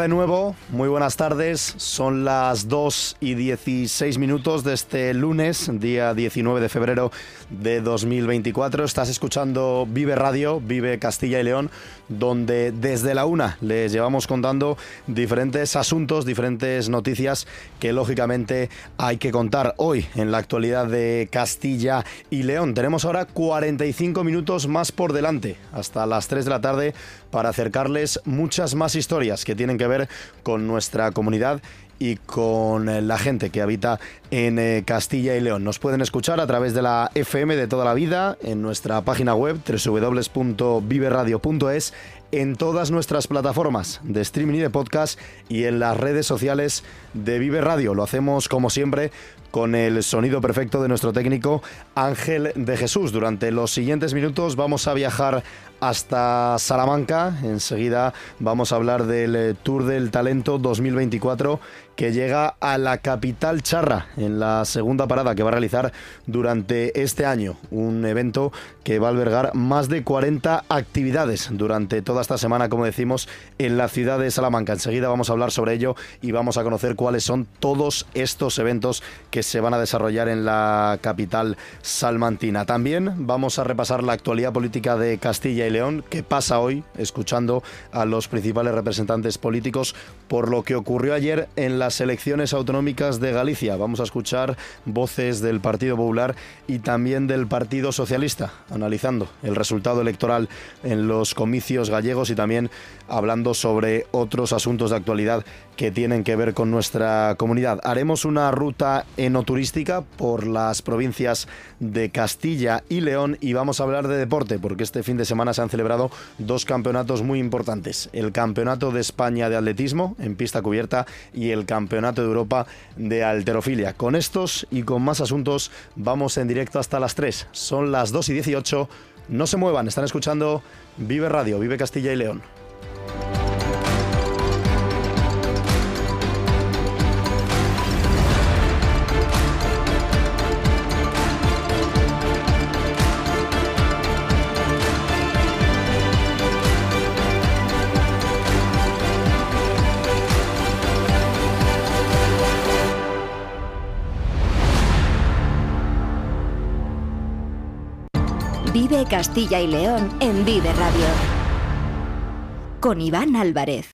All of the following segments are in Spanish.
De nuevo, muy buenas tardes. Son las 2 y 16 minutos de este lunes, día 19 de febrero de 2024. Estás escuchando Vive Radio, Vive Castilla y León, donde desde la una les llevamos contando diferentes asuntos, diferentes noticias que lógicamente hay que contar hoy en la actualidad de Castilla y León. Tenemos ahora 45 minutos más por delante, hasta las 3 de la tarde, para acercarles muchas más historias que tienen que ver con nuestra comunidad y con eh, la gente que habita en eh, Castilla y León. Nos pueden escuchar a través de la FM de toda la vida, en nuestra página web www.viveradio.es, en todas nuestras plataformas de streaming y de podcast y en las redes sociales de Vive Radio. Lo hacemos como siempre con el sonido perfecto de nuestro técnico Ángel de Jesús. Durante los siguientes minutos vamos a viajar hasta Salamanca. Enseguida vamos a hablar del eh, Tour del Talento 2024 que llega a la capital charra en la segunda parada que va a realizar durante este año. Un evento que va a albergar más de 40 actividades durante toda esta semana, como decimos, en la ciudad de Salamanca. Enseguida vamos a hablar sobre ello y vamos a conocer cuáles son todos estos eventos que se van a desarrollar en la capital salmantina. También vamos a repasar la actualidad política de Castilla y León, que pasa hoy, escuchando a los principales representantes políticos por lo que ocurrió ayer en la elecciones autonómicas de Galicia. Vamos a escuchar voces del Partido Popular y también del Partido Socialista, analizando el resultado electoral en los comicios gallegos y también hablando sobre otros asuntos de actualidad que tienen que ver con nuestra comunidad. Haremos una ruta enoturística por las provincias de Castilla y León y vamos a hablar de deporte porque este fin de semana se han celebrado dos campeonatos muy importantes. El Campeonato de España de Atletismo en pista cubierta y el Campeonato de Europa de Alterofilia. Con estos y con más asuntos vamos en directo hasta las 3. Son las 2 y 18. No se muevan, están escuchando Vive Radio, Vive Castilla y León. Vive Castilla y León en Vive Radio. Con Iván Álvarez.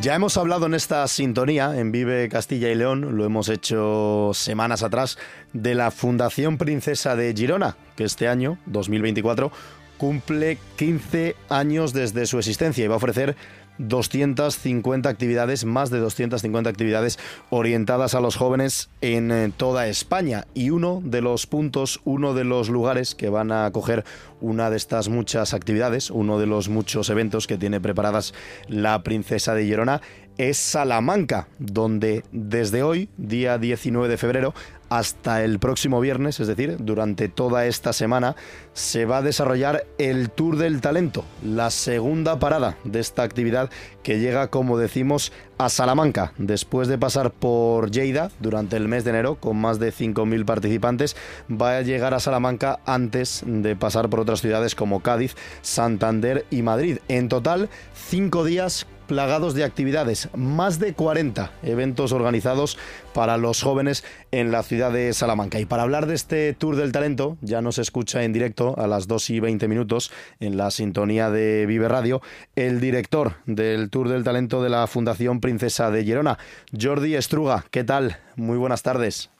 Ya hemos hablado en esta sintonía, en Vive Castilla y León, lo hemos hecho semanas atrás, de la Fundación Princesa de Girona, que este año, 2024, cumple 15 años desde su existencia y va a ofrecer 250 actividades, más de 250 actividades orientadas a los jóvenes en eh, toda España. Y uno de los puntos, uno de los lugares que van a acoger una de estas muchas actividades, uno de los muchos eventos que tiene preparadas la Princesa de Girona, es Salamanca, donde desde hoy, día 19 de febrero, hasta el próximo viernes, es decir, durante toda esta semana, se va a desarrollar el Tour del Talento, la segunda parada de esta actividad que llega, como decimos, a Salamanca, después de pasar por Lleida durante el mes de enero, con más de 5.000 participantes, va a llegar a Salamanca antes de pasar por otras ciudades como Cádiz, Santander y Madrid. En total, cinco días plagados de actividades, más de 40 eventos organizados para los jóvenes en la ciudad de Salamanca. Y para hablar de este Tour del Talento, ya nos escucha en directo a las 2 y 20 minutos en la sintonía de Vive Radio, el director del Tour del Talento de la Fundación Princesa de Girona, Jordi Estruga. ¿Qué tal? Muy buenas tardes.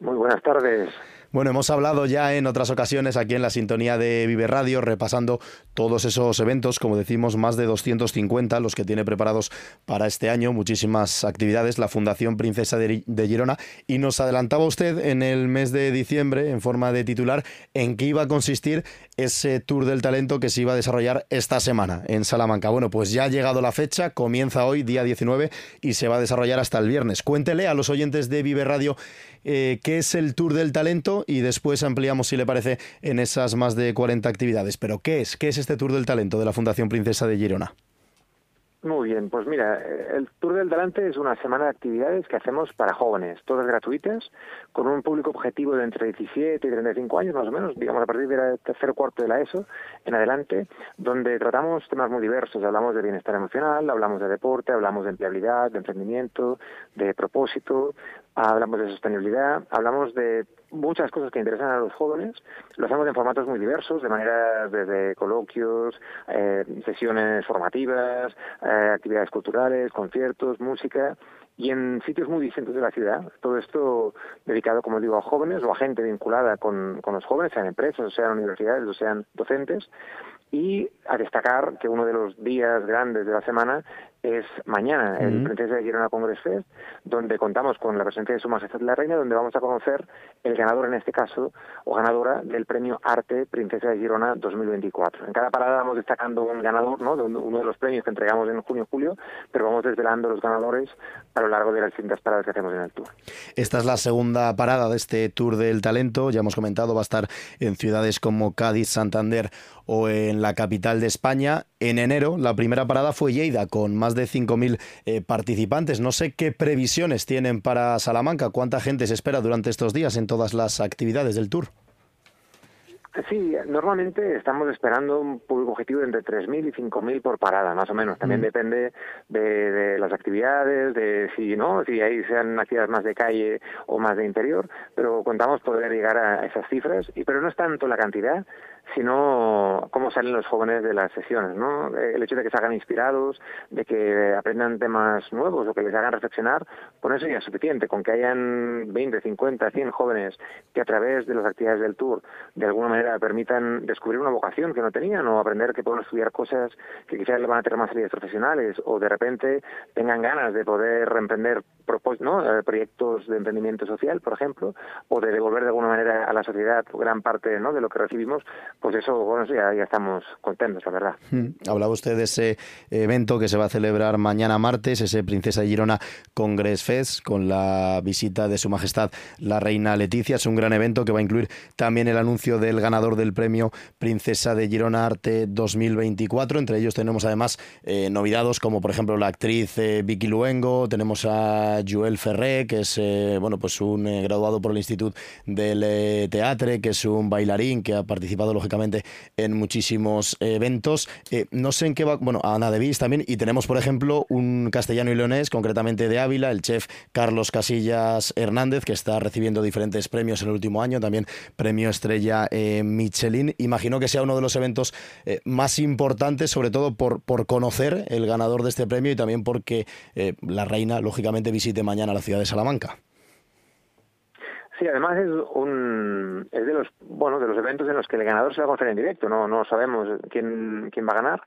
Muy buenas tardes. Bueno, hemos hablado ya en otras ocasiones aquí en la sintonía de Vive Radio, repasando todos esos eventos, como decimos, más de 250 los que tiene preparados para este año, muchísimas actividades, la Fundación Princesa de Girona, y nos adelantaba usted en el mes de diciembre, en forma de titular, en qué iba a consistir ese Tour del Talento que se iba a desarrollar esta semana en Salamanca. Bueno, pues ya ha llegado la fecha, comienza hoy, día 19, y se va a desarrollar hasta el viernes. Cuéntele a los oyentes de Vive Radio eh, qué es el Tour del Talento y después ampliamos, si le parece, en esas más de 40 actividades. Pero, ¿qué es? ¿Qué es este Tour del Talento de la Fundación Princesa de Girona? Muy bien, pues mira, el Tour del Talente es una semana de actividades que hacemos para jóvenes, todas gratuitas, con un público objetivo de entre 17 y 35 años más o menos, digamos a partir del tercer cuarto de la ESO en adelante, donde tratamos temas muy diversos, hablamos de bienestar emocional, hablamos de deporte, hablamos de empleabilidad, de emprendimiento, de propósito, hablamos de sostenibilidad, hablamos de muchas cosas que interesan a los jóvenes. Lo hacemos en formatos muy diversos, de manera desde coloquios, eh, sesiones formativas, eh, actividades culturales, conciertos, música y en sitios muy distintos de la ciudad. Todo esto dedicado, como digo, a jóvenes o a gente vinculada con, con los jóvenes, sean empresas, o sean universidades, o sean docentes. Y a destacar que uno de los días grandes de la semana es mañana, el Princesa de Girona Congress Fest, donde contamos con la presencia de Su Majestad la Reina, donde vamos a conocer el ganador en este caso, o ganadora del premio Arte Princesa de Girona 2024. En cada parada vamos destacando un ganador, ¿no? de uno de los premios que entregamos en junio y julio, pero vamos desvelando los ganadores a lo largo de las distintas paradas que hacemos en el tour. Esta es la segunda parada de este Tour del Talento, ya hemos comentado, va a estar en ciudades como Cádiz, Santander o en la capital de España. En enero, la primera parada fue Lleida, con más de 5.000 eh, participantes. No sé qué previsiones tienen para Salamanca, cuánta gente se espera durante estos días en todas las actividades del Tour. Sí, normalmente estamos esperando un público objetivo de entre 3.000 y 5.000 por parada, más o menos. También mm. depende de, las actividades, de si no, si ahí sean actividades más de calle o más de interior, pero contamos poder llegar a esas cifras. Y pero no es tanto la cantidad, sino cómo salen los jóvenes de las sesiones, ¿no? El hecho de que se hagan inspirados, de que aprendan temas nuevos o que les hagan reflexionar, con eso ya es suficiente, con que hayan 20, 50, 100 jóvenes que a través de las actividades del tour de alguna manera permitan descubrir una vocación que no tenían o aprender que pueden estudiar cosas que quizás les van a tener más salidas profesionales o de repente tengan ganas de poder emprender ¿no? Eh, proyectos de emprendimiento social, por ejemplo, o de devolver de alguna manera a la sociedad gran parte ¿no? de lo que recibimos, pues eso, bueno, ya, estamos contentos, la verdad. Hmm. Hablaba usted de ese evento que se va a celebrar mañana martes, ese Princesa Girona Congress Fest, con la visita de Su Majestad la Reina Leticia. Es un gran evento que va a incluir también el anuncio del ganador del premio Princesa de Girona Arte 2024. Entre ellos tenemos además eh, como, por ejemplo, la actriz eh, Vicky Luengo, tenemos a Joel Ferré, que es eh, bueno, pues un graduado por el Instituto del Teatre, que es un bailarín que ha participado lógicamente en muchísimos eventos. Eh, no sé en qué va, bueno, Ana de Vis también, y tenemos por ejemplo un castellano y leonés, concretamente de Ávila, el chef Carlos Casillas Hernández, que está recibiendo diferentes premios en el último año, también premio estrella eh, Michelin. Imagino que sea uno de los eventos eh, más importantes, sobre todo por, por conocer el ganador de este premio y también porque la reina, lógicamente, visite mañana la ciudad de Salamanca. Sí, además es un es de los bueno de los eventos en los que el ganador se va a conocer en directo. No no sabemos quién quién va a ganar.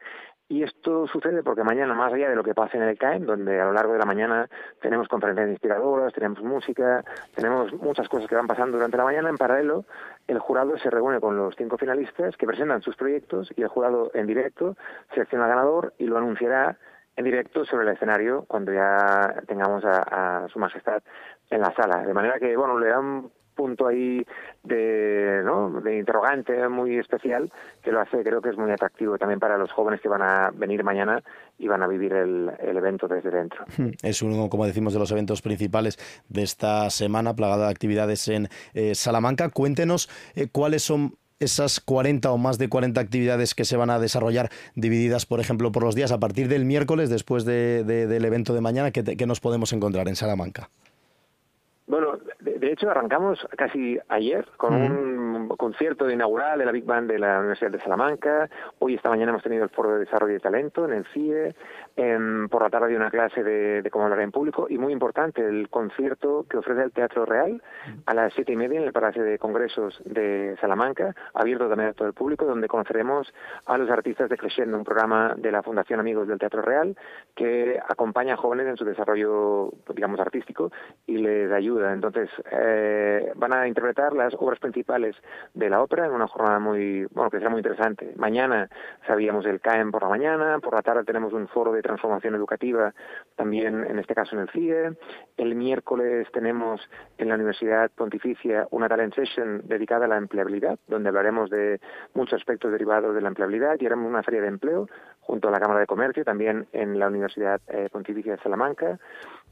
Y esto sucede porque mañana, más allá de lo que pase en el CAEM, donde a lo largo de la mañana tenemos conferencias inspiradoras, tenemos música, tenemos muchas cosas que van pasando durante la mañana, en paralelo el jurado se reúne con los cinco finalistas que presentan sus proyectos y el jurado en directo selecciona al ganador y lo anunciará en directo sobre el escenario cuando ya tengamos a, Su Majestad en la sala. De manera que, bueno, le da un punto ahí de, ¿no? de interrogante muy especial que lo hace, creo que es muy atractivo también para los jóvenes que van a venir mañana y van a vivir el, evento desde dentro. Hmm. Es uno, como decimos, de los eventos principales de esta semana, plagada de actividades en eh, Salamanca. Cuéntenos eh, cuáles son esas 40 o más de 40 actividades que se van a desarrollar divididas, por ejemplo, por los días a partir del miércoles, después del evento de mañana, ¿qué, nos podemos encontrar en Salamanca? De, hecho arrancamos casi ayer con un un concierto inaugural de la Big Band de la Universidad de Salamanca. Hoy, esta mañana, hemos tenido el Foro de Desarrollo de Talento en el CIE. por la tarde una clase de, cómo hablar en público. Y muy importante, el concierto que ofrece el Teatro Real a las siete y media en el Palacio de Congresos de Salamanca, abierto también a todo el público, donde conoceremos a los artistas de Crescendo, un programa de la Fundación Amigos del Teatro Real que acompaña a jóvenes en su desarrollo, digamos, artístico y les ayuda. Entonces, eh, van a interpretar las obras principales de la ópera en una jornada muy, bueno, que será muy interesante. Mañana sabíamos el CAEM por la mañana, por la tarde tenemos un foro de transformación educativa, también en este caso en el CIE. El miércoles tenemos en la Universidad Pontificia una talent session dedicada a la empleabilidad, donde hablaremos de muchos aspectos derivados de la empleabilidad y haremos una feria de empleo junto a la Cámara de Comercio, también en la Universidad eh, Pontificia de Salamanca.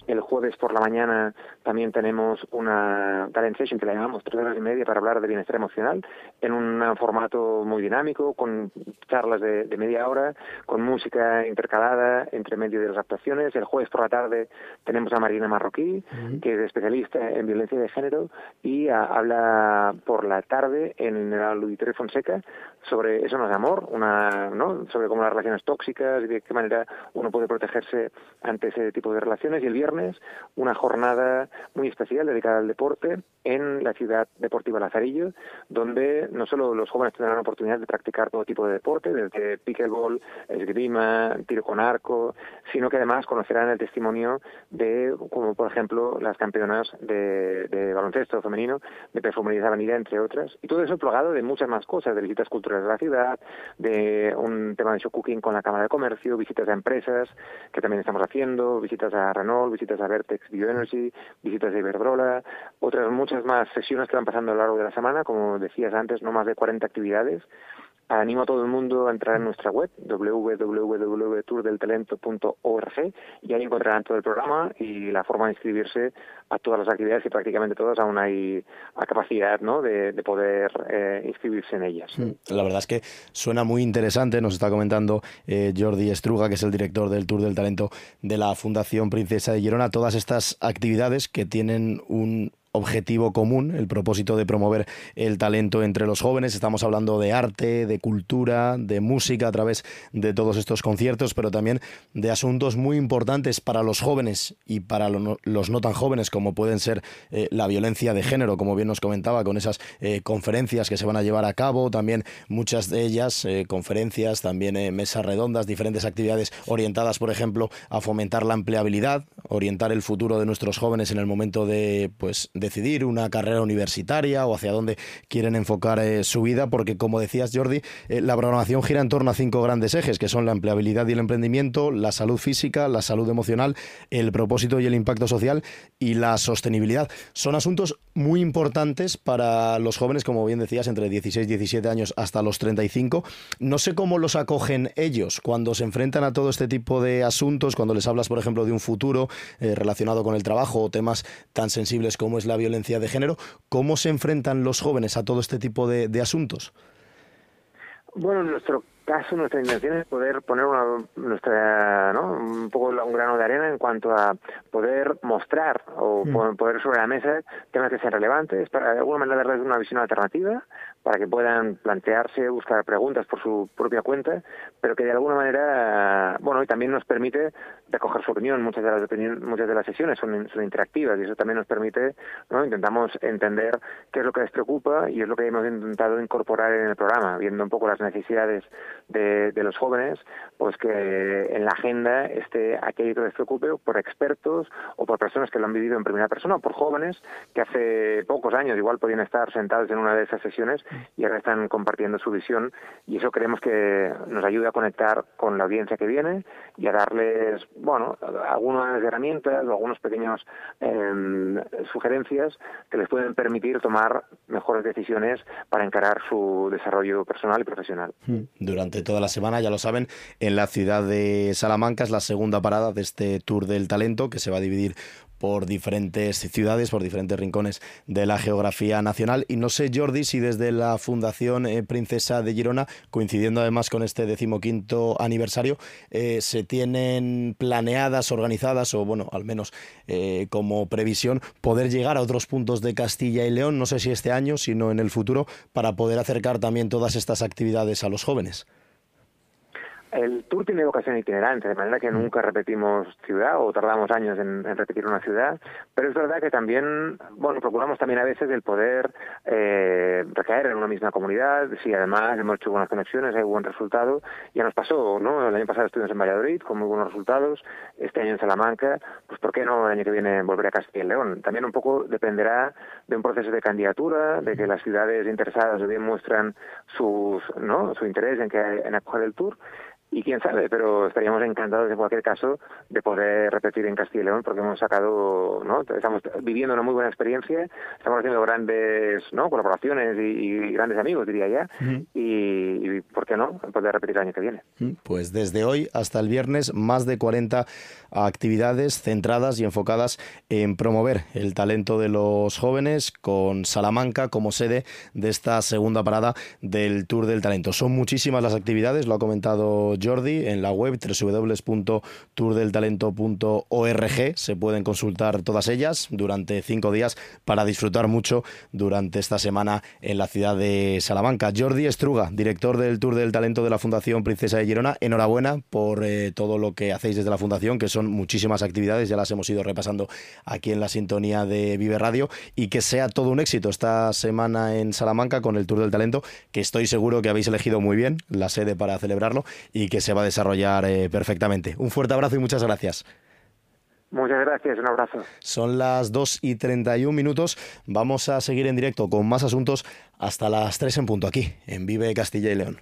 El jueves por la mañana también tenemos una talent session que la llamamos tres horas y media para hablar de bienestar emocional en un formato muy dinámico, con charlas de, media hora, con música intercalada entre medio de las actuaciones. El jueves por la tarde tenemos a Marina Marroquí, que es especialista en violencia de género y habla por la tarde en el Auditorio Fonseca sobre eso no es amor, una, ¿no? sobre cómo las relaciones tóxicas y de qué manera uno puede protegerse ante ese tipo de relaciones. Y el viernes, una jornada muy especial dedicada al deporte en la ciudad deportiva Lazarillo, donde no solo los jóvenes tendrán la oportunidad de practicar todo tipo de deporte, desde pickleball, esgrima, tiro con arco, sino que además conocerán el testimonio de, como por ejemplo, las campeonas de, baloncesto femenino, de perfumería de avenida, entre otras. Y todo eso plagado de muchas más cosas, de visitas culturales de la ciudad, de un tema de show cooking con la Cámara de Comercio, visitas a empresas que también estamos haciendo, visitas a Renault, visitas a Vertex Bioenergy, visitas de Iberdrola, otras muchas más sesiones que van pasando a lo largo de la semana, como decías antes, no más de 40 actividades Animo a todo el mundo a entrar en nuestra web www.tourdeltalento.org y ahí encontrarán todo el programa y la forma de inscribirse a todas las actividades y prácticamente todas aún hay a capacidad ¿no? de, poder eh, inscribirse en ellas. Mm, la verdad es que suena muy interesante, nos está comentando eh, Jordi Estruga, que es el director del Tour del Talento de la Fundación Princesa de Girona, todas estas actividades que tienen un objetivo común, el propósito de promover el talento entre los jóvenes. Estamos hablando de arte, de cultura, de música a través de todos estos conciertos, pero también de asuntos muy importantes para los jóvenes y para los no tan jóvenes, como pueden ser eh, la violencia de género, como bien nos comentaba, con esas eh, conferencias que se van a llevar a cabo, también muchas de ellas, eh, conferencias, también mesas redondas, diferentes actividades orientadas, por ejemplo, a fomentar la empleabilidad, orientar el futuro de nuestros jóvenes en el momento de, pues, decidir una carrera universitaria o hacia dónde quieren enfocar eh, su vida, porque como decías Jordi, eh, la programación gira en torno a cinco grandes ejes, que son la empleabilidad y el emprendimiento, la salud física, la salud emocional, el propósito y el impacto social y la sostenibilidad. Son asuntos muy importantes para los jóvenes, como bien decías, entre 16 y 17 años hasta los 35. No sé cómo los acogen ellos cuando se enfrentan a todo este tipo de asuntos, cuando les hablas, por ejemplo, de un futuro eh, relacionado con el trabajo o temas tan sensibles como es la violencia de género. ¿Cómo se enfrentan los jóvenes a todo este tipo de, asuntos? Bueno, en nuestro caso, nuestra intención es poder poner una, nuestra, ¿no? un poco un grano de arena en cuanto a poder mostrar o mm. poder sobre la mesa temas que sean relevantes, para de alguna manera darles una visión alternativa, para que puedan plantearse, buscar preguntas por su propia cuenta, pero que de alguna manera, bueno, y también nos permite recoger su opinión. Muchas de las muchas de las sesiones son, son interactivas y eso también nos permite, ¿no? Intentamos entender qué es lo que les preocupa y es lo que hemos intentado incorporar en el programa, viendo un poco las necesidades de, de los jóvenes, pues que en la agenda esté aquello que les preocupe por expertos o por personas que lo han vivido en primera persona o por jóvenes que hace pocos años igual podían estar sentados en una de esas sesiones y ahora están compartiendo su visión y eso creemos que nos ayuda a conectar con la audiencia que viene y a darles, bueno, algunas herramientas o algunas pequeñas em, sugerencias que les pueden permitir tomar mejores decisiones para encarar su desarrollo personal y profesional. Hmm. Durante toda la semana, ya lo saben, en la ciudad de Salamanca es la segunda parada de este Tour del Talento que se va a dividir por diferentes ciudades, por diferentes rincones de la geografía nacional. Y no sé, Jordi, si desde la Fundación eh, Princesa de Girona, coincidiendo además con este decimoquinto aniversario, eh, se tienen planeadas, organizadas, o bueno, al menos eh, como previsión, poder llegar a otros puntos de Castilla y León, no sé si este año, sino en el futuro, para poder acercar también todas estas actividades a los jóvenes. El tour tiene vocación itinerante, de manera que nunca repetimos ciudad o tardamos años en, repetir una ciudad, pero es verdad que también, bueno, procuramos también a veces el poder eh, recaer en una misma comunidad, si además hemos hecho buenas conexiones, hay buen resultado, ya nos pasó, ¿no? El año pasado estuvimos en Valladolid con muy buenos resultados, este año en Salamanca, pues ¿por qué no el año que viene volver a Castilla y León? También un poco dependerá de un proceso de candidatura, de que las ciudades interesadas bien muestran sus, ¿no? su interés en, que, en acoger el tour, y quién sabe, pero estaríamos encantados en cualquier caso de poder repetir en Castilla y León porque hemos sacado, ¿no? Estamos viviendo una muy buena experiencia, estamos haciendo grandes, ¿no? Colaboraciones y, grandes amigos, diría ya, y, ¿por qué no? Poder repetir el año que viene. Pues desde hoy hasta el viernes, más de 40 actividades centradas y enfocadas en promover el talento de los jóvenes con Salamanca como sede de esta segunda parada del Tour del Talento. Son muchísimas las actividades, lo ha comentado Jordi, en la web www.tourdeltalento.org. Se pueden consultar todas ellas durante cinco días para disfrutar mucho durante esta semana en la ciudad de Salamanca. Jordi Estruga, director del Tour del Talento de la Fundación Princesa de Girona, enhorabuena por eh, todo lo que hacéis desde la Fundación, que son muchísimas actividades, ya las hemos ido repasando aquí en la sintonía de Vive Radio, y que sea todo un éxito esta semana en Salamanca con el Tour del Talento, que estoy seguro que habéis elegido muy bien la sede para celebrarlo y que se va a desarrollar eh, perfectamente. Un fuerte abrazo y muchas gracias. Muchas gracias, un abrazo. Son las 2 y 31 minutos. Vamos a seguir en directo con más asuntos hasta las 3 en punto aquí, en Vive Castilla y León.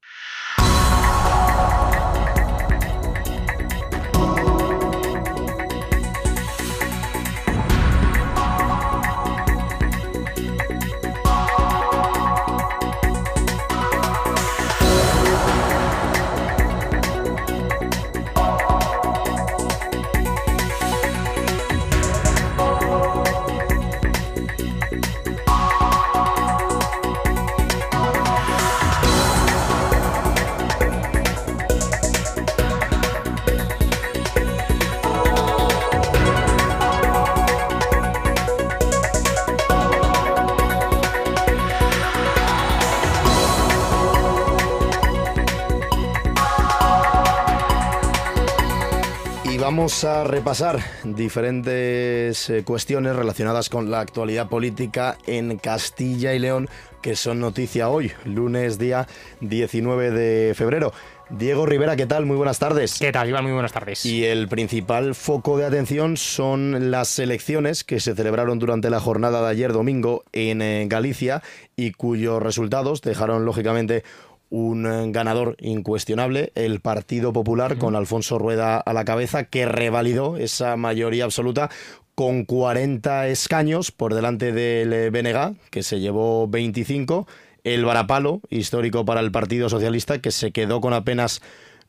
Vamos a repasar diferentes eh, cuestiones relacionadas con la actualidad política en Castilla y León que son noticia hoy, lunes día 19 de febrero. Diego Rivera, ¿qué tal? Muy buenas tardes. ¿Qué tal, Iván? Muy buenas tardes. Y el principal foco de atención son las elecciones que se celebraron durante la jornada de ayer domingo en eh, Galicia y cuyos resultados dejaron lógicamente un eh, ganador incuestionable, el Partido Popular, con Alfonso Rueda a la cabeza, que revalidó esa mayoría absoluta con 40 escaños por delante del eh, BNG, que se llevó 25, el Varapalo, histórico para el Partido Socialista, que se quedó con apenas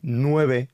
9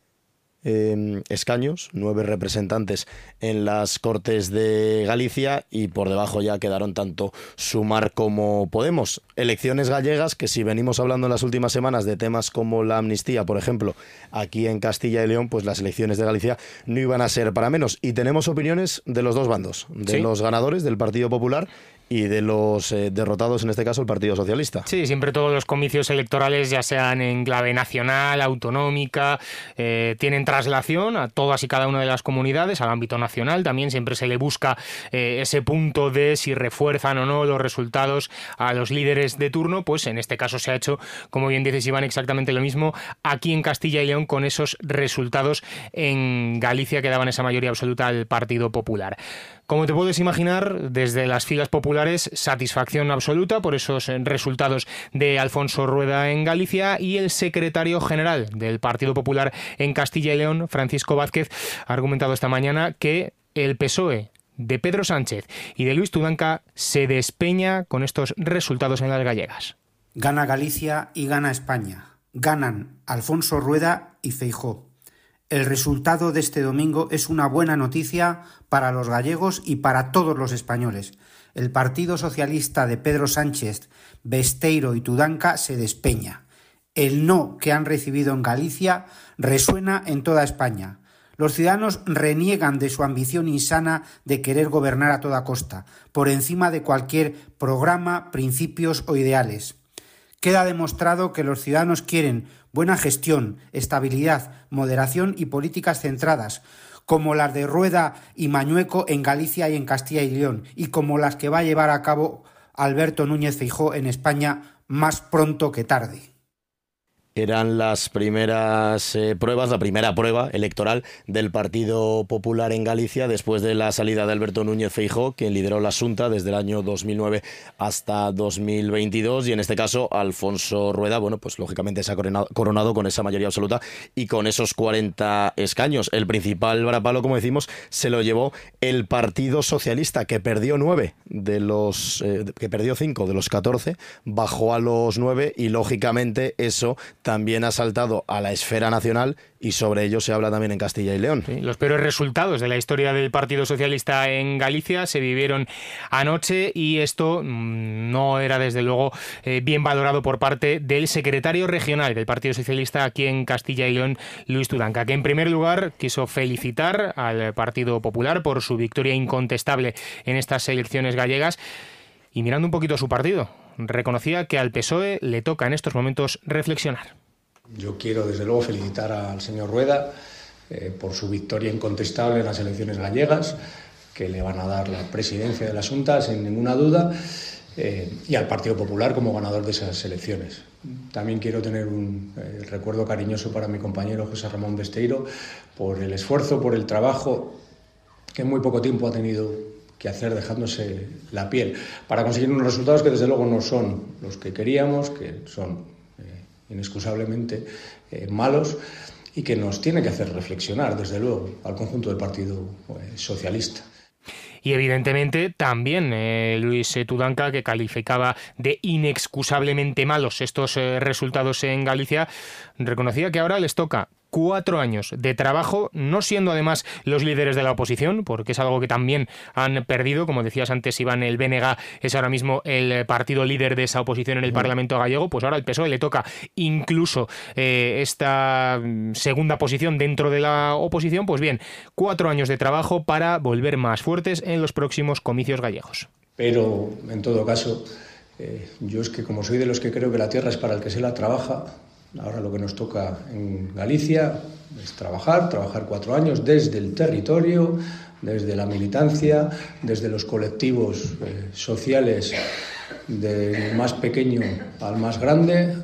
Em, escaños, nueve representantes en las Cortes de Galicia y por debajo ya quedaron tanto Sumar como Podemos. Elecciones gallegas que si venimos hablando en las últimas semanas de temas como la amnistía, por ejemplo, aquí en Castilla y León, pues las elecciones de Galicia no iban a ser para menos. Y tenemos opiniones de los dos bandos, de los ganadores del Partido Popular y de los eh, derrotados, en este caso el Partido Socialista. Sí, siempre todos los comicios electorales, ya sean en clave nacional, autonómica, eh, tienen traslación a todas y cada una de las comunidades, al ámbito nacional. También siempre se le busca eh, ese punto de si refuerzan o no los resultados a los líderes de turno. Pues en este caso se ha hecho, como bien dices Iván, exactamente lo mismo aquí en Castilla y León con esos resultados en Galicia que daban esa mayoría absoluta al Partido Popular. Como te puedes imaginar, desde las filas populares, satisfacción absoluta por esos eh, resultados de Alfonso Rueda en Galicia y el secretario general del Partido Popular en Castilla y León, Francisco Vázquez, ha argumentado esta mañana que el PSOE de Pedro Sánchez y de Luis Tudanca se despeña con estos resultados en las gallegas. Gana Galicia y gana España. Ganan Alfonso Rueda y Feijó. El resultado de este domingo es una buena noticia para los gallegos y para todos los españoles. El Partido Socialista de Pedro Sánchez, Besteiro y Tudanca se despeña. El no que han recibido en Galicia resuena en toda España. Los ciudadanos reniegan de su ambición insana de querer gobernar a toda costa, por encima de cualquier programa, principios o ideales. Queda demostrado que los ciudadanos quieren buena gestión, estabilidad, moderación y políticas centradas, como las de Rueda y Mañueco en Galicia y en Castilla y León, y como las que va a llevar a cabo Alberto Núñez Feijó en España más pronto que tarde eran las primeras eh, pruebas, la primera prueba electoral del Partido Popular en Galicia después de la salida de Alberto Núñez Feijó, quien lideró la Junta desde el año 2009 hasta 2022 y en este caso Alfonso Rueda, bueno, pues lógicamente se ha coronado, con esa mayoría absoluta y con esos 40 escaños. El principal varapalo, como decimos, se lo llevó el Partido Socialista que perdió 9 de los eh, que perdió 5 de los 14, bajó a los 9 y lógicamente eso también ha saltado a la esfera nacional y sobre ello se habla también en Castilla y León. los peores resultados de la historia del Partido Socialista en Galicia se vivieron anoche y esto mm, no era desde luego eh, bien valorado por parte del secretario regional del Partido Socialista aquí en Castilla y León, Luis Tudanca, que en primer lugar quiso felicitar al Partido Popular por su victoria incontestable en estas elecciones gallegas y mirando un poquito a su partido, reconocía que al PSOE le toca en estos momentos reflexionar. Yo quiero desde luego felicitar al señor Rueda eh, por su victoria incontestable en las elecciones gallegas, que le van a dar la presidencia de la Junta sin ninguna duda, eh, y al Partido Popular como ganador de esas elecciones. También quiero tener un eh, recuerdo cariñoso para mi compañero José Ramón Besteiro por el esfuerzo, por el trabajo que en muy poco tiempo ha tenido que hacer dejándose la piel para conseguir unos resultados que desde luego no son los que queríamos, que son eh, inexcusablemente eh, malos y que nos tiene que hacer reflexionar desde luego al conjunto del Partido eh, Socialista. Y evidentemente también Luis Tudanca, que calificaba de inexcusablemente malos estos resultados en Galicia, reconocía que ahora les toca cuatro años de trabajo, no siendo además los líderes de la oposición, porque es algo que también han perdido, como decías antes, Iván, el BNG es ahora mismo el partido líder de esa oposición en el Parlamento gallego, pues ahora al PSOE le toca incluso eh, esta segunda posición dentro de la oposición, pues bien, cuatro años de trabajo para volver más fuertes en los próximos comicios gallegos. Pero, en todo caso, eh, yo es que como soy de los que creo que la tierra es para el que se la trabaja, Ahora lo que nos toca en Galicia es trabajar, trabajar cuatro años desde el territorio, desde la militancia, desde los colectivos eh, sociales del más pequeño al más grande,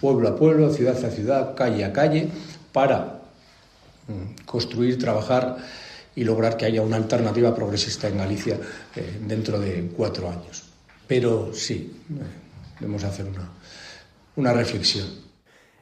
pueblo a pueblo, ciudad a ciudad, calle a calle, para mm, construir, trabajar y lograr que haya una alternativa progresista en Galicia eh, dentro de cuatro años. Pero sí, eh, debemos hacer una, una reflexión.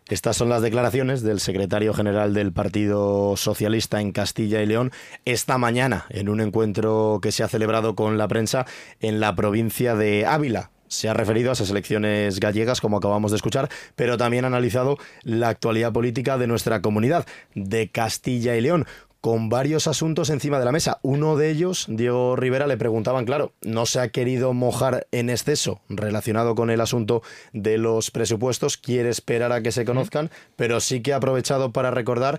Estas son las declaraciones del secretario general del Partido Socialista en Castilla y León esta mañana en un encuentro que se ha celebrado con la prensa en la provincia de Ávila, se ha referido a esas elecciones gallegas, como acabamos de escuchar, pero también ha analizado la actualidad política de nuestra comunidad, de Castilla y León, con varios asuntos encima de la mesa. Uno de ellos, Diego Rivera, le preguntaban, claro, no se ha querido mojar en exceso relacionado con el asunto de los presupuestos, quiere esperar a que se conozcan, pero sí que ha aprovechado para recordar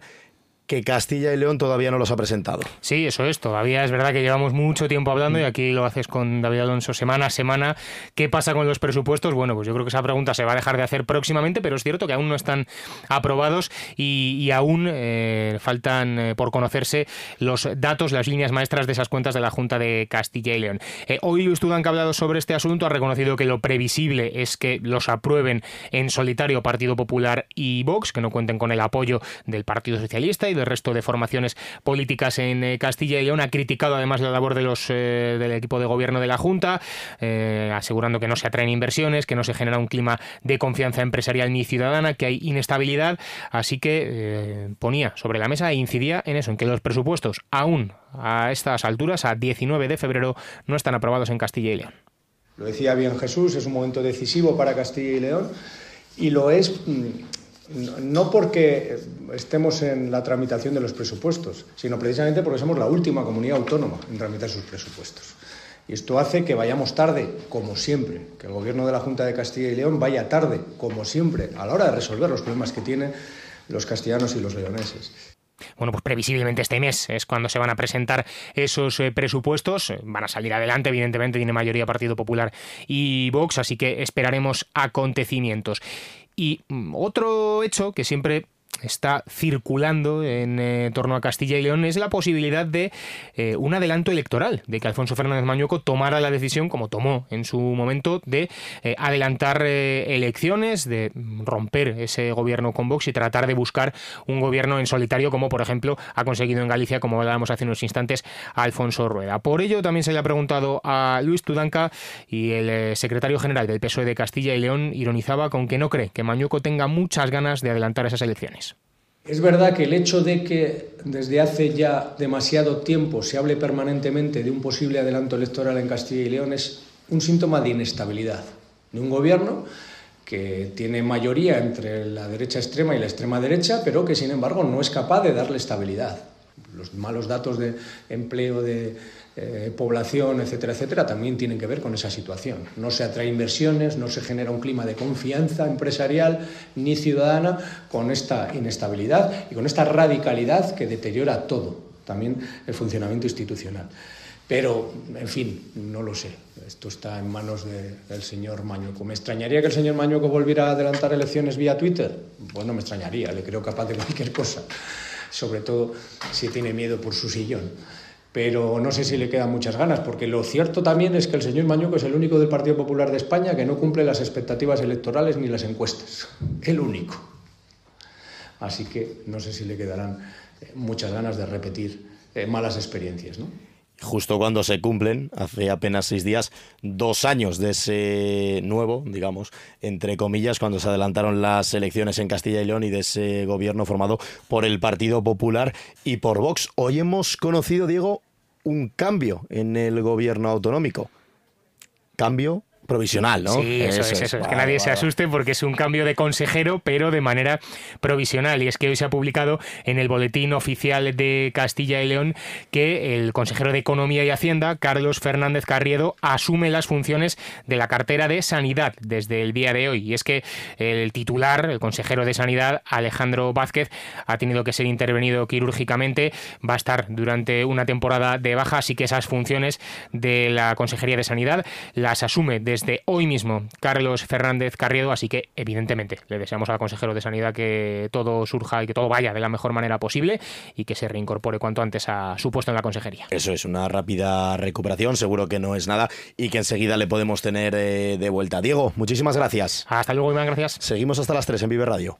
que Castilla y León todavía no los ha presentado. Sí, eso es. Todavía es verdad que llevamos mucho tiempo hablando y aquí lo haces con David Alonso semana a semana. ¿Qué pasa con los presupuestos? Bueno, pues yo creo que esa pregunta se va a dejar de hacer próximamente, pero es cierto que aún no están aprobados y, aún eh, faltan eh, por conocerse los datos, las líneas maestras de esas cuentas de la Junta de Castilla y León. Eh, hoy Luis Tudán, que ha hablado sobre este asunto, ha reconocido que lo previsible es que los aprueben en solitario Partido Popular y Vox, que no cuenten con el apoyo del Partido Socialista y del resto de formaciones políticas en eh, Castilla y León. Ha criticado además la labor eh, del equipo de gobierno de la Junta, eh, asegurando que no se atraen inversiones, que no se genera un clima de confianza empresarial ni ciudadana, que hay inestabilidad. Así que ponía sobre la mesa e incidía en eso, en que los presupuestos aún a estas alturas, a 19 de febrero, no están aprobados en Castilla y León. Lo decía bien Jesús, es un momento decisivo para Castilla y León y lo es mm, no porque estemos en la tramitación de los presupuestos, sino precisamente porque somos la última comunidad autónoma en tramitar sus presupuestos. Y esto hace que vayamos tarde, como siempre, que el Gobierno de la Junta de Castilla y León vaya tarde, como siempre, a la hora de resolver los problemas que tienen los castellanos y los leoneses. Bueno, pues previsiblemente este mes es cuando se van a presentar esos eh, presupuestos. Van a salir adelante, evidentemente, tiene mayoría Partido Popular y Vox, así que esperaremos acontecimientos. Y mm, otro hecho que siempre está circulando en eh, torno a Castilla y León es la posibilidad de eh, un adelanto electoral, de que Alfonso Fernández Mañueco tomara la decisión, como tomó en su momento, de eh, adelantar elecciones, de romper ese gobierno con Vox y tratar de buscar un gobierno en solitario, como por ejemplo ha conseguido en Galicia, como hablábamos hace unos instantes, Alfonso Rueda. Por ello también se le ha preguntado a Luis Tudanca y el secretario general del PSOE de Castilla y León ironizaba con que no cree que Mañueco tenga muchas ganas de adelantar esas elecciones. Es verdad que el hecho de que desde hace ya demasiado tiempo se hable permanentemente de un posible adelanto electoral en Castilla y León es un síntoma de inestabilidad de un gobierno que tiene mayoría entre la derecha extrema y la extrema derecha, pero que sin embargo no es capaz de darle estabilidad. Los malos datos de empleo de eh, población, etcétera, etcétera, también tienen que ver con esa situación. No se atrae inversiones, no se genera un clima de confianza empresarial ni ciudadana con esta inestabilidad y con esta radicalidad que deteriora todo, también el funcionamiento institucional. Pero, en fin, no lo sé. Esto está en manos del señor Mañueco. ¿Me extrañaría que el señor Mañueco volviera a adelantar elecciones vía Twitter? Bueno, me extrañaría, le creo capaz de cualquier cosa, sobre todo si tiene miedo por su sillón pero no sé si le quedan muchas ganas, porque lo cierto también es que el señor Mañuco es el único del Partido Popular de España que no cumple las expectativas electorales ni las encuestas. El único. Así que no sé si le quedarán eh, muchas ganas de repetir eh, malas experiencias, ¿no? Justo cuando se cumplen, hace apenas seis días, dos años de ese nuevo, digamos, entre comillas, cuando se adelantaron las elecciones en Castilla y León y de ese gobierno formado por el Partido Popular y por Vox. Hoy hemos conocido, Diego, un cambio en el gobierno autonómico. Cambio provisional, ¿no? Sí, eso, es, eso es. que nadie se asuste porque es un cambio de consejero, pero de manera provisional. Y es que hoy se ha publicado en el boletín oficial de Castilla y León que el consejero de Economía y Hacienda, Carlos Fernández Carriedo, asume las funciones de la cartera de Sanidad desde el día de hoy. Y es que el titular, el consejero de Sanidad, Alejandro Vázquez, ha tenido que ser intervenido quirúrgicamente. Va a estar durante una temporada de baja, así que esas funciones de la Consejería de Sanidad las asume desde desde hoy mismo Carlos Fernández Carriedo, así que evidentemente le deseamos al consejero de Sanidad que todo surja y que todo vaya de la mejor manera posible y que se reincorpore cuanto antes a su puesto en la consejería. Eso es una rápida recuperación, seguro que no es nada y que enseguida le podemos tener eh, de vuelta. Diego, muchísimas gracias. Hasta luego, Iván, gracias. Seguimos hasta las 3 en Vive Radio.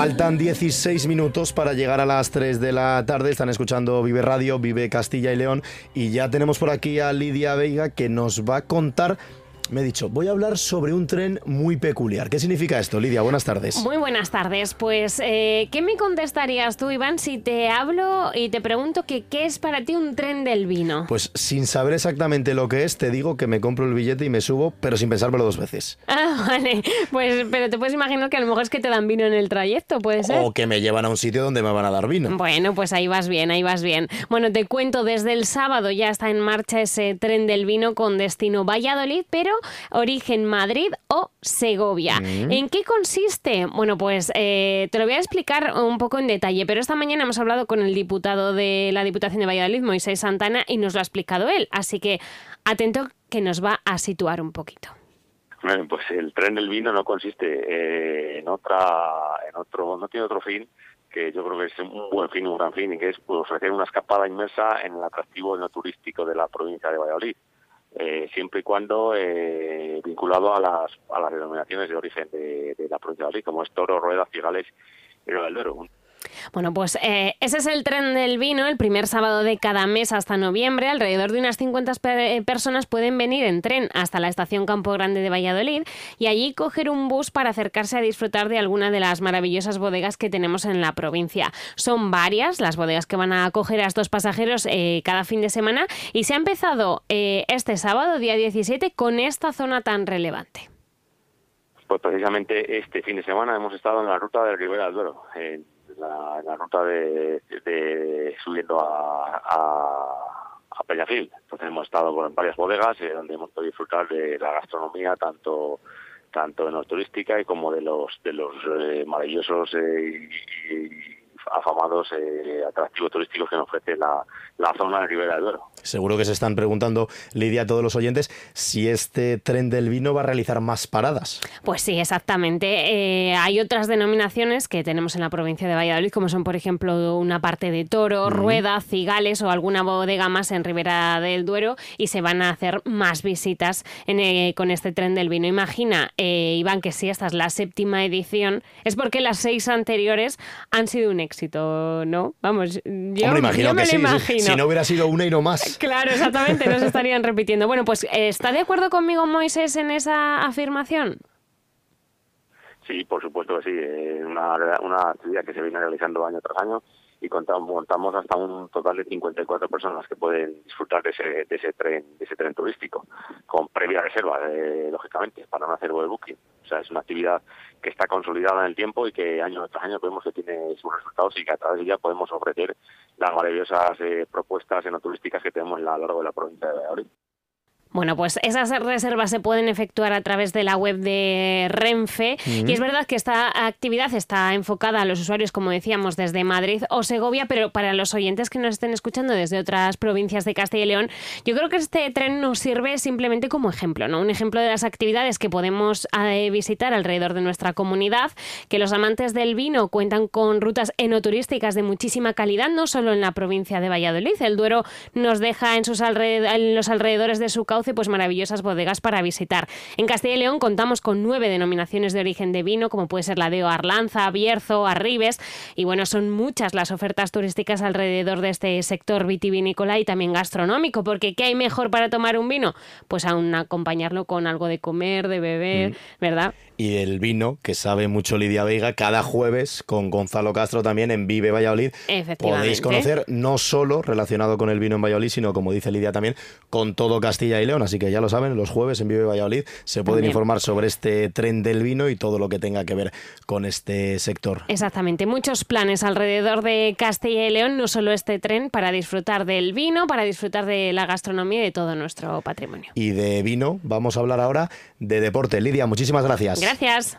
Faltan 16 minutos para llegar a las 3 de la tarde. Están escuchando Vive Radio, Vive Castilla y León. Y ya tenemos por aquí a Lidia Veiga que nos va a contar me he dicho, voy a hablar sobre un tren muy peculiar. ¿Qué significa esto, Lidia? Buenas tardes. Muy buenas tardes. Pues, eh, ¿qué me contestarías tú, Iván, si te hablo y te pregunto que qué es para ti un tren del vino? Pues sin saber exactamente lo que es, te digo que me compro el billete y me subo, pero sin pensármelo dos veces. Ah, vale. Pues, pero te puedes imaginar que a lo mejor es que te dan vino en el trayecto, ¿puede ser? O que me llevan a un sitio donde me van a dar vino. Bueno, pues ahí vas bien, ahí vas bien. Bueno, te cuento, desde el sábado ya está en marcha ese tren del vino con destino Valladolid, pero origen Madrid o Segovia. Mm. ¿En qué consiste? Bueno, pues eh, te lo voy a explicar un poco en detalle, pero esta mañana hemos hablado con el diputado de la Diputación de Valladolid, Moisés Santana, y nos lo ha explicado él. Así que atento que nos va a situar un poquito. Bueno, pues el tren del vino no consiste eh, en otra, en otro, no tiene otro fin que yo creo que es un buen fin, un gran fin, y que es pues, ofrecer una escapada inmersa en el atractivo no turístico de la provincia de Valladolid. Eh, siempre y cuando eh, vinculado a las, a las denominaciones de origen de, de la provincia de Valladolid, como es Toro, Rueda, Cigales y Río del Duero. Bueno, pues eh, ese es el tren del vino, el primer sábado de cada mes hasta noviembre. Alrededor de unas 50 pe- personas pueden venir en tren hasta la estación Campo Grande de Valladolid y allí coger un bus para acercarse a disfrutar de alguna de las maravillosas bodegas que tenemos en la provincia. Son varias las bodegas que van a acoger a estos pasajeros eh, cada fin de semana y se ha empezado eh, este sábado, día 17, con esta zona tan relevante. Pues precisamente este fin de semana hemos estado en la ruta del Ribera del Duero, la, en la ruta de, de- subiendo a, a, Peñafil. Entonces hemos estado en varias bodegas eh, donde hemos podido disfrutar de la gastronomía tanto tanto de la turística y como de los de los eh, maravillosos eh, y afamados eh, atractivos turísticos que nos ofrece la, la zona del Ribera del Duero. Seguro que se están preguntando, Lidia, a todos los oyentes, si este tren del vino va a realizar más paradas. Pues sí, exactamente. Eh, hay otras denominaciones que tenemos en la provincia de Valladolid, como son, por ejemplo, una parte de Toro, Rueda, Cigales o alguna bodega más en Ribera del Duero y se van a hacer más visitas en, eh, con este tren del vino. Imagina, eh, Iván, que si esta es la séptima edición, es porque las seis anteriores han sido un éxito, ¿no? Vamos, yo, Hombre, imagino yo me que lo sí. si- imagino. Si no hubiera sido una y no más. Claro, exactamente, no se estarían repitiendo. Bueno, pues ¿está de acuerdo conmigo Moisés en esa afirmación? Sí, por supuesto que sí. Es una, una actividad que se viene realizando año tras año y contamos, montamos hasta un total de 54 personas que pueden disfrutar de ese, de ese tren de ese tren turístico con previa reserva, eh, lógicamente, para no hacer booking. O sea, es una actividad que está consolidada en el tiempo y que año tras año vemos que tiene sus resultados y que a través de ella podemos ofrecer las maravillosas eh, propuestas enoturísticas que tenemos a lo largo de la provincia de Valladolid. Bueno, pues esas reservas se pueden efectuar a través de la web de Renfe y es verdad que esta actividad está enfocada a los usuarios, como decíamos, desde Madrid o Segovia, pero para los oyentes que nos estén escuchando desde otras provincias de Castilla y León, yo creo que este tren nos sirve simplemente como ejemplo, ¿no? Un ejemplo de las actividades que podemos eh, visitar alrededor de nuestra comunidad, que los amantes del vino cuentan con rutas enoturísticas de muchísima calidad, no solo en la provincia de Valladolid. El Duero nos deja en, sus alred- en los alrededores de su pues maravillosas bodegas para visitar. En Castilla y León contamos con nueve denominaciones de origen de vino, como puede ser la de Arlanza, Bierzo, Arribes, y bueno, son muchas las ofertas turísticas alrededor de este sector vitivinícola y también gastronómico, porque ¿qué hay mejor para tomar un vino? Pues aún acompañarlo con algo de comer, de beber, ¿verdad? Y el vino, que sabe mucho Lidia Veiga, cada jueves con Gonzalo Castro también en Vive Valladolid. Efectivamente. Podéis conocer no solo relacionado con el vino en Valladolid, sino como dice Lidia también, con todo Castilla y León. Así que ya lo saben, los jueves en Vive Valladolid se pueden También. informar sobre este tren del vino y todo lo que tenga que ver con este sector. Exactamente, muchos planes alrededor de Castilla y León, no solo este tren, para disfrutar del vino, para disfrutar de la gastronomía y de todo nuestro patrimonio. Y de vino vamos a hablar ahora de deporte. Lidia, muchísimas gracias. Gracias.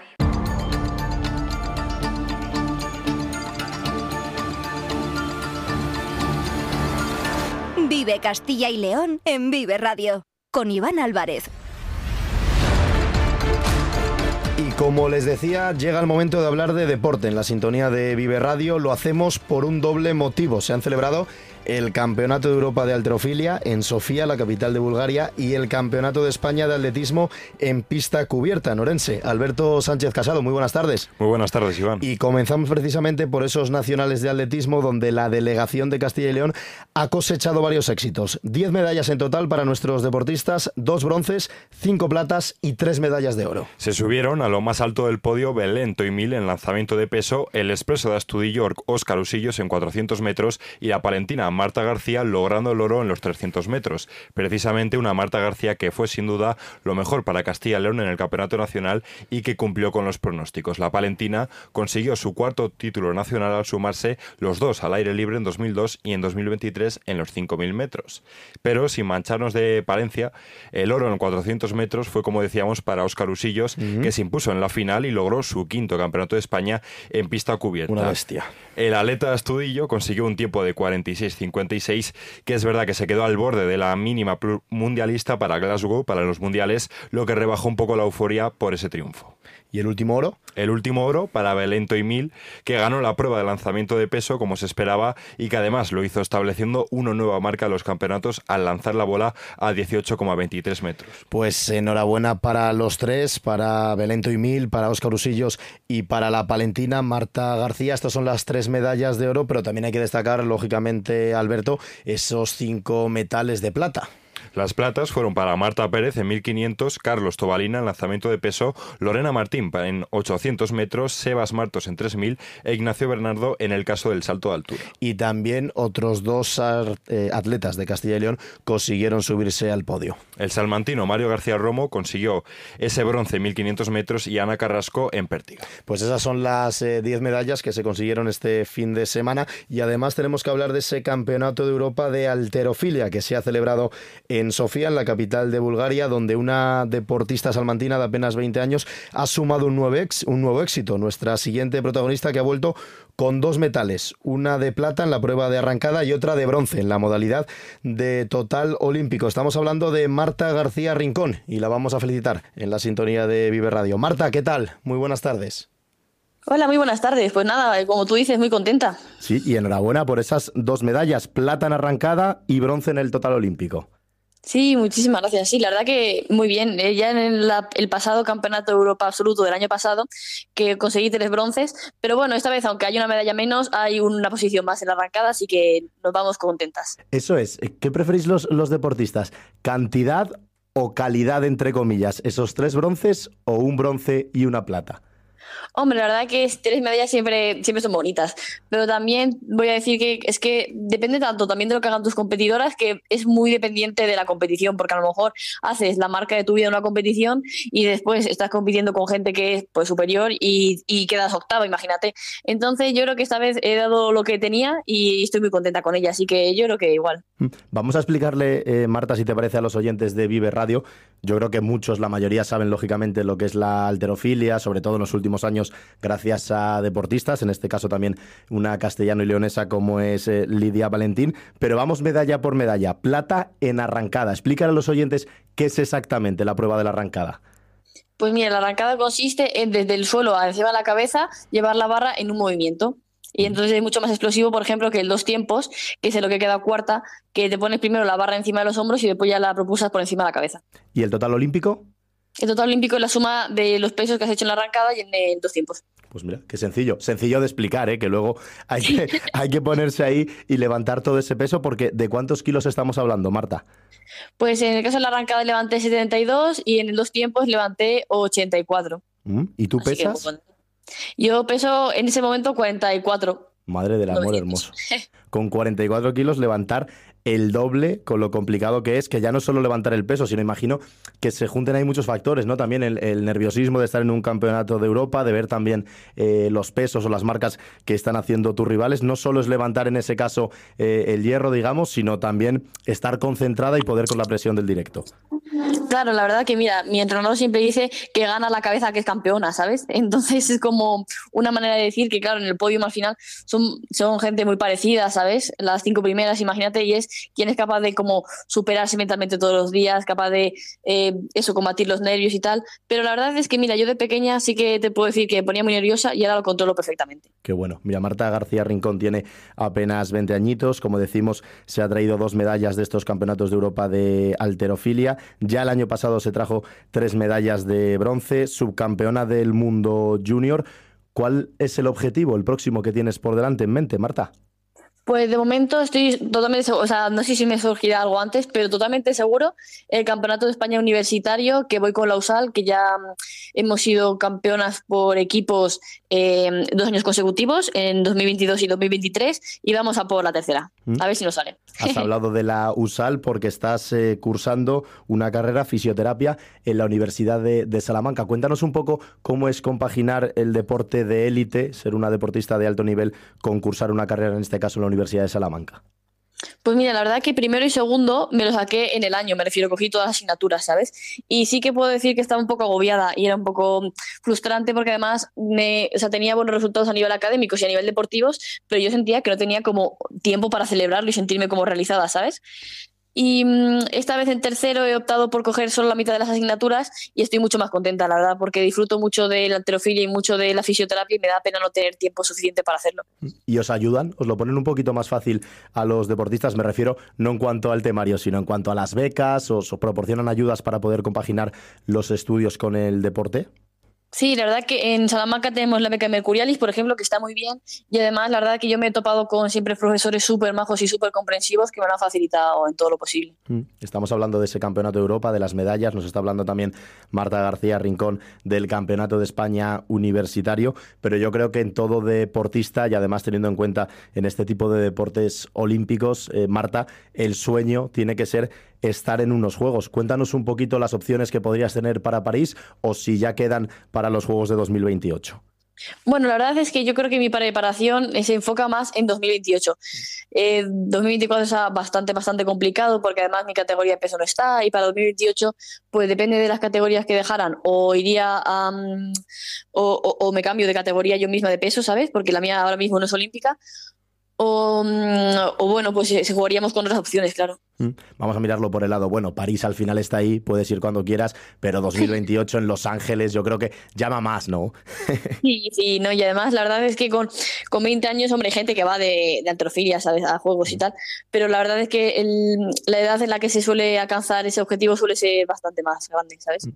Vive Castilla y León en Vive Radio con Iván Álvarez. Y como les decía, llega el momento de hablar de deporte en la sintonía de Vive Radio. Lo hacemos por un doble motivo. Se han celebrado el Campeonato de Europa de Alterofilia en Sofía, la capital de Bulgaria, y el Campeonato de España de Atletismo en pista cubierta en Orense. Alberto Sánchez Casado, muy buenas tardes. Muy buenas tardes, Iván. Y comenzamos precisamente por esos nacionales de atletismo donde la delegación de Castilla y León ha cosechado varios éxitos. Diez medallas en total para nuestros deportistas, dos bronces, cinco platas y tres medallas de oro. Se subieron a lo más alto del podio Belén Mil en lanzamiento de peso, el expreso de Astudillo Oscar Usillos en 400 metros y la palentina Marta García logrando el oro en los 300 metros. Precisamente una Marta García que fue sin duda lo mejor para Castilla y León en el Campeonato Nacional y que cumplió con los pronósticos. La palentina consiguió su cuarto título nacional al sumarse los dos al aire libre en 2002 y en 2023 en los 5.000 metros. Pero sin mancharnos de Palencia, el oro en 400 metros fue como decíamos para Óscar Usillos, que se impuso en la final y logró su quinto Campeonato de España en pista cubierta. Una bestia. El atleta Astudillo consiguió un tiempo de 46 56, que es verdad que se quedó al borde de la mínima mundialista para Glasgow, para los mundiales, lo que rebajó un poco la euforia por ese triunfo. ¿Y el último oro? El último oro para Belento y Mil, que ganó la prueba de lanzamiento de peso como se esperaba y que además lo hizo estableciendo una nueva marca de los campeonatos al lanzar la bola a 18,23 metros. Pues enhorabuena para los tres, para Belento y Mil, para Óscar Usillos y para la palentina Marta García. Estas son las tres medallas de oro, pero también hay que destacar, lógicamente, Alberto, esos cinco metales de plata. Las platas fueron para Marta Pérez en 1500, Carlos Tobalina en lanzamiento de peso, Lorena Martín en 800 metros, Sebas Martos en 3000 e Ignacio Bernardo en el caso del salto de altura. Y también otros dos eh, atletas de Castilla y León consiguieron subirse al podio. El salmantino Mario García Romo consiguió ese bronce en 1500 metros y Ana Carrasco en pértiga. Pues esas son las 10 eh, medallas que se consiguieron este fin de semana y además tenemos que hablar de ese campeonato de Europa de alterofilia que se ha celebrado en en Sofía, en la capital de Bulgaria, donde una deportista salmantina de apenas 20 años ha sumado un nuevo, un nuevo éxito. Nuestra siguiente protagonista que ha vuelto con dos metales, una de plata en la prueba de arrancada y otra de bronce en la modalidad de total olímpico. Estamos hablando de Marta García Rincón y la vamos a felicitar en la sintonía de Vive Radio. Marta, ¿qué tal? Muy buenas tardes. Hola, muy buenas tardes. Pues nada, como tú dices, muy contenta. Sí, y enhorabuena por esas dos medallas, plata en arrancada y bronce en el total olímpico. Sí, muchísimas gracias. Sí, la verdad que muy bien. Eh, ya en el, pasado Campeonato de Europa Absoluto del año pasado, que conseguí tres bronces, pero bueno, esta vez, aunque hay una medalla menos, hay una posición más en la arrancada, así que nos vamos contentas. Eso es. ¿Qué preferís los, los deportistas? ¿Cantidad o calidad, entre comillas? ¿Esos tres bronces o un bronce y una plata? Hombre, la verdad que tres medallas siempre, siempre son bonitas, pero también voy a decir que es que depende tanto también de lo que hagan tus competidoras que es muy dependiente de la competición, porque a lo mejor haces la marca de tu vida en una competición y después estás compitiendo con gente que es pues superior y, y quedas octavo, imagínate. Entonces yo creo que esta vez he dado lo que tenía y estoy muy contenta con ella, así que yo creo que igual. Mm. Vamos a explicarle, eh, Marta, si te parece a los oyentes de Vive Radio. Yo creo que muchos, la mayoría saben lógicamente lo que es la alterofilia, sobre todo en los últimos años gracias a deportistas, en este caso también una castellano y leonesa como es eh, Lidia Valentín. Pero vamos medalla por medalla. Plata en arrancada. Explícale a los oyentes qué es exactamente la prueba de la arrancada. Pues mira, la arrancada consiste en desde el suelo a encima de la cabeza llevar la barra en un movimiento. Y entonces es mucho más explosivo, por ejemplo, que el dos tiempos, que es lo que queda cuarta, que te pones primero la barra encima de los hombros y después ya la propulsas por encima de la cabeza. ¿Y el total olímpico? El total olímpico es la suma de los pesos que has hecho en la arrancada y en, dos tiempos. Pues mira, qué sencillo. Sencillo de explicar, ¿eh? que luego hay que, hay que ponerse ahí y levantar todo ese peso, porque ¿de cuántos kilos estamos hablando, Marta? Pues en el caso de la arrancada levanté 72 y en el dos tiempos levanté 84. Mm, ¿Y tú pesas? Yo peso en ese momento 44. Madre del amor hermoso. Con 44 kilos levantar el doble con lo complicado que es, que ya no solo levantar el peso, sino imagino que se junten ahí muchos factores, ¿no? También el, nerviosismo de estar en un campeonato de Europa, de ver también eh, los pesos o las marcas que están haciendo tus rivales. No solo es levantar en ese caso eh, el hierro, digamos, sino también estar concentrada y poder con la presión del directo. Claro, la verdad que mira, mi entrenador siempre dice que gana la cabeza que es campeona, ¿sabes? Entonces es como una manera de decir que, claro, en el podio al final son, son gente muy parecida, ¿sabes? Las cinco primeras, imagínate, y es quien es capaz de como superarse mentalmente todos los días, capaz de eh, eso, combatir los nervios y tal. Pero la verdad es que, mira, yo de pequeña sí que te puedo decir que me ponía muy nerviosa y ahora lo controlo perfectamente. Qué bueno. Mira, Marta García Rincón tiene apenas 20 añitos. Como decimos, se ha traído dos medallas de estos campeonatos de Europa de alterofilia. Ya el año pasado se trajo tres medallas de bronce, subcampeona del mundo junior. ¿Cuál es el objetivo, el próximo que tienes por delante en mente, Marta? Pues de momento estoy totalmente seguro, o sea, no sé si me surgirá algo antes, pero totalmente seguro el Campeonato de España Universitario, que voy con la USAL, que ya hemos sido campeonas por equipos eh, dos años consecutivos, en 2022 y 2023, y vamos a por la tercera, ¿Mm? a ver si nos sale. Has hablado de la USAL porque estás eh, cursando una carrera fisioterapia en la Universidad de, de Salamanca. Cuéntanos un poco cómo es compaginar el deporte de élite, ser una deportista de alto nivel, con cursar una carrera, en este caso en la Universidad de Salamanca. Pues mira, la verdad que primero y segundo me lo saqué en el año, me refiero, cogí todas las asignaturas, ¿sabes? Y sí que puedo decir que estaba un poco agobiada y era un poco frustrante porque además me, o sea, tenía buenos resultados a nivel académico y a nivel deportivos, pero yo sentía que no tenía como tiempo para celebrarlo y sentirme como realizada, ¿sabes? Y mm, esta vez en tercero he optado por coger solo la mitad de las asignaturas y estoy mucho más contenta, la verdad, porque disfruto mucho de la alterofilia y mucho de la fisioterapia y me da pena no tener tiempo suficiente para hacerlo. ¿Y os ayudan? ¿Os lo ponen un poquito más fácil a los deportistas? Me refiero no en cuanto al temario, sino en cuanto a las becas. ¿Os proporcionan ayudas para poder compaginar los estudios con el deporte? Sí, la verdad que en Salamanca tenemos la beca Mercurialis, por ejemplo, que está muy bien. Y además, la verdad que yo me he topado con siempre profesores súper majos y súper comprensivos que me lo han facilitado en todo lo posible. Mm. Estamos hablando de ese campeonato de Europa, de las medallas. Nos está hablando también Marta García Rincón del campeonato de España universitario. Pero yo creo que en todo deportista y además teniendo en cuenta en este tipo de deportes olímpicos, eh, Marta, el sueño tiene que ser estar en unos Juegos. Cuéntanos un poquito las opciones que podrías tener para París o si ya quedan para los Juegos de 2028. Bueno, la verdad es que yo creo que mi preparación se enfoca más en 2028. Eh, 2024 es bastante, bastante complicado porque además mi categoría de peso no está y para 2028 pues depende de las categorías que dejaran o iría o, o, o me cambio de categoría yo misma de peso, ¿sabes? Porque la mía ahora mismo no es olímpica o, o, bueno, pues si jugaríamos con otras opciones, claro. Mm, vamos a mirarlo por el lado. Bueno, París al final está ahí, puedes ir cuando quieras, pero 2028 en Los Ángeles yo creo que llama más, ¿no? sí, sí, no, y además la verdad es que con, con 20 años, hombre, hay gente que va de, de antrofilia, ¿sabes? A juegos y tal, pero la verdad es que el, la edad en la que se suele alcanzar ese objetivo suele ser bastante más grande, ¿sabes?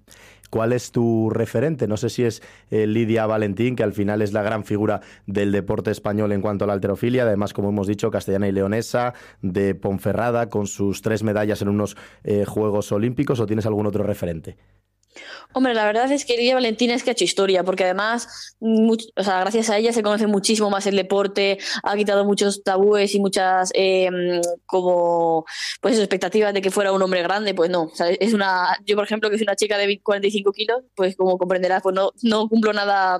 ¿Cuál es tu referente? No sé si es eh, Lidia Valentín, que al final es la gran figura del deporte español en cuanto a la alterofilia, además, como hemos dicho, castellana y leonesa, de Ponferrada, con sus tres medallas en unos eh, Juegos Olímpicos, o tienes algún otro referente? Hombre, la verdad es que Lidia Valentina es que ha hecho historia, porque además, o sea, gracias a ella se conoce muchísimo más el deporte, ha quitado muchos tabúes y muchas eh, como pues expectativas de que fuera un hombre grande, pues no. O sea, es una, yo por ejemplo, que soy una chica de 45 kilos, pues como comprenderás, pues no, no cumplo nada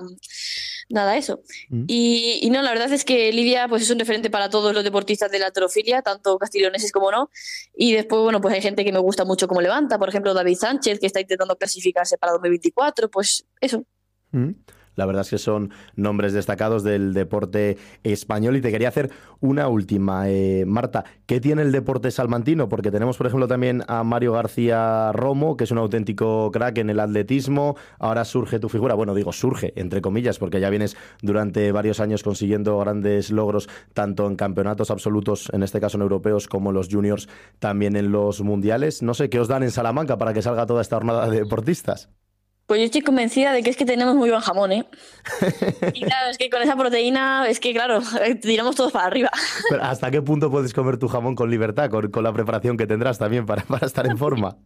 nada eso. Mm. Y, y, no, la verdad es que Lidia pues es un referente para todos los deportistas de la alterofilia, tanto castiloneses como no. Y después, bueno, pues hay gente que me gusta mucho como levanta, por ejemplo, David Sánchez, que está intentando clasificarse para 2024, pues eso. Mm. La verdad es que son nombres destacados del deporte español. Y te quería hacer una última, eh, Marta. ¿Qué tiene el deporte salmantino? Porque tenemos, por ejemplo, también a Mario García Romo, que es un auténtico crack en el atletismo. Ahora surge tu figura. Bueno, digo surge, entre comillas, porque ya vienes durante varios años consiguiendo grandes logros, tanto en campeonatos absolutos, en este caso en europeos, como los juniors, también en los mundiales. No sé, ¿qué os dan en Salamanca para que salga toda esta jornada de deportistas? Pues yo estoy convencida de que es que tenemos muy buen jamón, ¿eh? Y claro, es que con esa proteína, es que claro, tiramos todos para arriba. Pero ¿Hasta qué punto puedes comer tu jamón con libertad, con, con la preparación que tendrás también para, para estar en forma?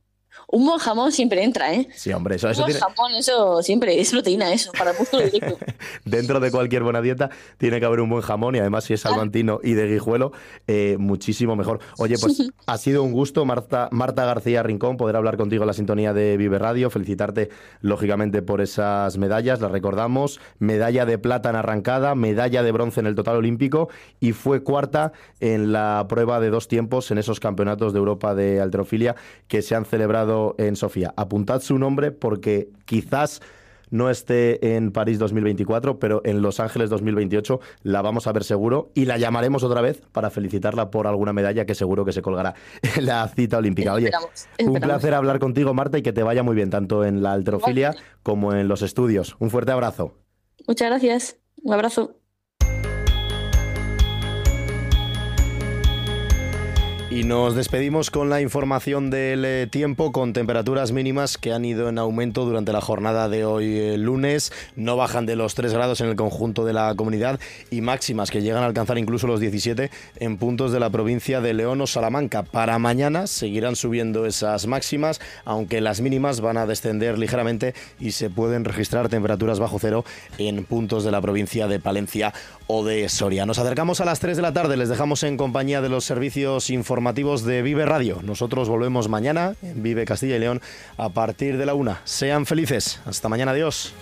Un buen jamón siempre entra, ¿eh? Sí, hombre, eso, Un eso buen tiene... jamón, eso siempre es proteína, eso, para el músculo directo. Dentro de cualquier buena dieta tiene que haber un buen jamón y además si es salmantino y de guijuelo, eh, muchísimo mejor. Oye, pues ha sido un gusto, Marta, Marta García Rincón, poder hablar contigo en la sintonía de Vive Radio. Felicitarte, lógicamente, por esas medallas. Las recordamos. Medalla de plata en arrancada, medalla de bronce en el total olímpico y fue cuarta en la prueba de dos tiempos en esos campeonatos de Europa de alterofilia que se han celebrado en Sofía. Apuntad su nombre porque quizás no esté en París 2024, pero en Los Ángeles 2028 la vamos a ver seguro y la llamaremos otra vez para felicitarla por alguna medalla que seguro que se colgará en la cita olímpica. Oye, un placer hablar contigo, Marta, y que te vaya muy bien, tanto en la alterofilia como en los estudios. Un fuerte abrazo. Muchas gracias. Un abrazo. Y nos despedimos con la información del eh, tiempo, con temperaturas mínimas que han ido en aumento durante la jornada de hoy eh, lunes. No bajan de los 3 grados en el conjunto de la comunidad y máximas que llegan a alcanzar incluso los 17 en puntos de la provincia de León o Salamanca. Para mañana seguirán subiendo esas máximas, aunque las mínimas van a descender ligeramente y se pueden registrar temperaturas bajo cero en puntos de la provincia de Palencia o de Soria. Nos acercamos a las 3 de la tarde, les dejamos en compañía de los servicios informativos de Vive Radio. Nosotros volvemos mañana en Vive Castilla y León a partir de la una. Sean felices. Hasta mañana, adiós.